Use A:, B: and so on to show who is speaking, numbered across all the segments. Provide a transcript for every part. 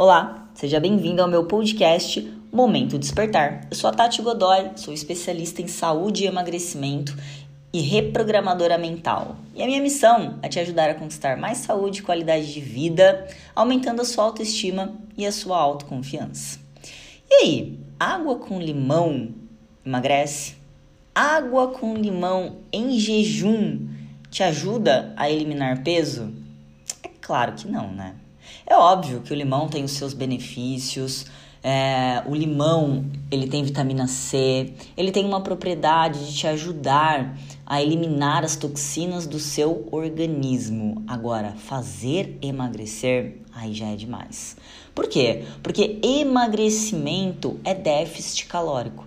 A: Olá, seja bem-vindo ao meu podcast Momento Despertar. Eu sou a Tati Godoy, sou especialista em saúde e emagrecimento e reprogramadora mental. E a minha missão é te ajudar a conquistar mais saúde e qualidade de vida, aumentando a sua autoestima e a sua autoconfiança. E aí, água com limão emagrece? Água com limão em jejum te ajuda a eliminar peso? É claro que não, né? É óbvio que o limão tem os seus benefícios, é, o limão ele tem vitamina C, ele tem uma propriedade de te ajudar a eliminar as toxinas do seu organismo. Agora, fazer emagrecer aí já é demais. Por quê? Porque emagrecimento é déficit calórico.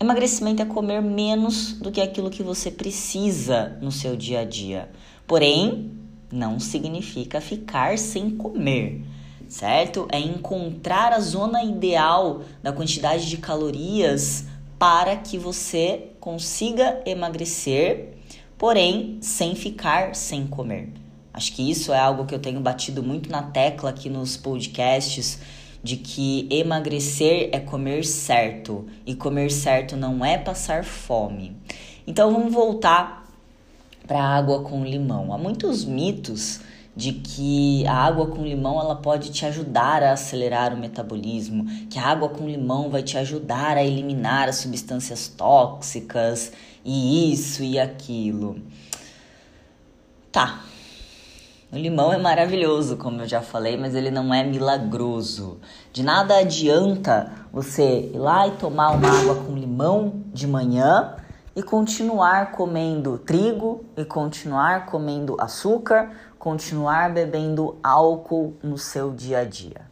A: Emagrecimento é comer menos do que aquilo que você precisa no seu dia a dia. Porém, não significa ficar sem comer certo? É encontrar a zona ideal da quantidade de calorias para que você consiga emagrecer, porém sem ficar sem comer. Acho que isso é algo que eu tenho batido muito na tecla aqui nos podcasts de que emagrecer é comer certo e comer certo não é passar fome. Então vamos voltar para água com limão. Há muitos mitos de que a água com limão ela pode te ajudar a acelerar o metabolismo, que a água com limão vai te ajudar a eliminar as substâncias tóxicas e isso e aquilo. Tá. O limão é maravilhoso, como eu já falei, mas ele não é milagroso. De nada adianta você ir lá e tomar uma água com limão de manhã e continuar comendo trigo e continuar comendo açúcar, continuar bebendo álcool no seu dia a dia.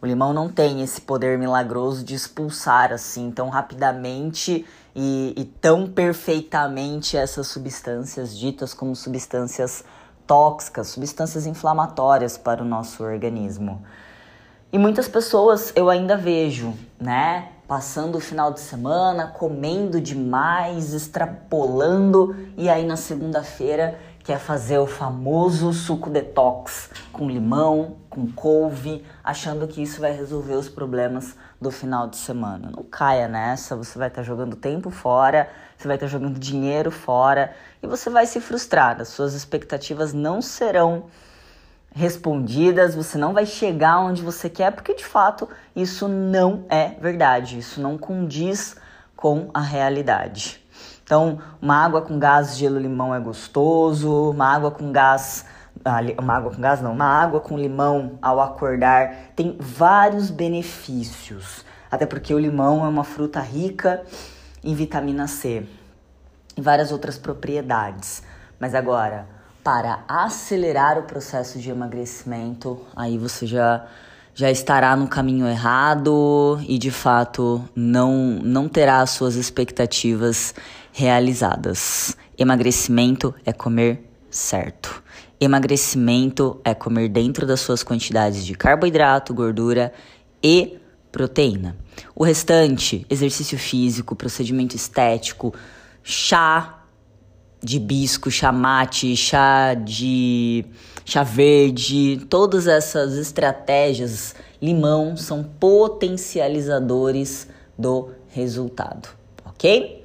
A: O limão não tem esse poder milagroso de expulsar assim tão rapidamente e, e tão perfeitamente essas substâncias ditas como substâncias tóxicas, substâncias inflamatórias para o nosso organismo. E muitas pessoas eu ainda vejo, né, passando o final de semana, comendo demais, extrapolando e aí na segunda-feira que é fazer o famoso suco detox com limão, com couve, achando que isso vai resolver os problemas do final de semana. Não caia nessa, você vai estar tá jogando tempo fora, você vai estar tá jogando dinheiro fora e você vai se frustrar. As suas expectativas não serão respondidas, você não vai chegar onde você quer, porque de fato isso não é verdade, isso não condiz com a realidade. Então, uma água com gás, gelo, limão é gostoso, uma água com gás, ah, uma água com gás não, uma água com limão ao acordar tem vários benefícios. Até porque o limão é uma fruta rica em vitamina C e várias outras propriedades. Mas agora, para acelerar o processo de emagrecimento, aí você já já estará no caminho errado e de fato não não terá as suas expectativas realizadas. Emagrecimento é comer certo. Emagrecimento é comer dentro das suas quantidades de carboidrato, gordura e proteína. O restante, exercício físico, procedimento estético, chá de bisco, chá mate, chá de chá verde, todas essas estratégias, limão são potencializadores do resultado, ok?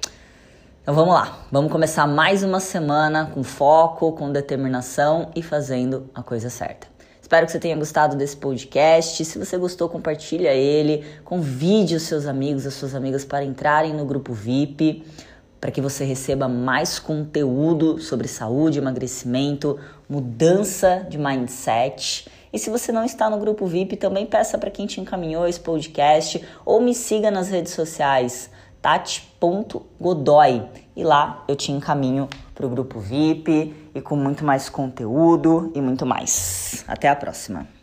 A: Então vamos lá, vamos começar mais uma semana com foco, com determinação e fazendo a coisa certa. Espero que você tenha gostado desse podcast. Se você gostou, compartilha ele, convide os seus amigos, as suas amigas para entrarem no grupo VIP para que você receba mais conteúdo sobre saúde, emagrecimento, mudança de mindset. E se você não está no grupo VIP, também peça para quem te encaminhou esse podcast ou me siga nas redes sociais tati.godoy e lá eu te encaminho para o grupo VIP e com muito mais conteúdo e muito mais. Até a próxima!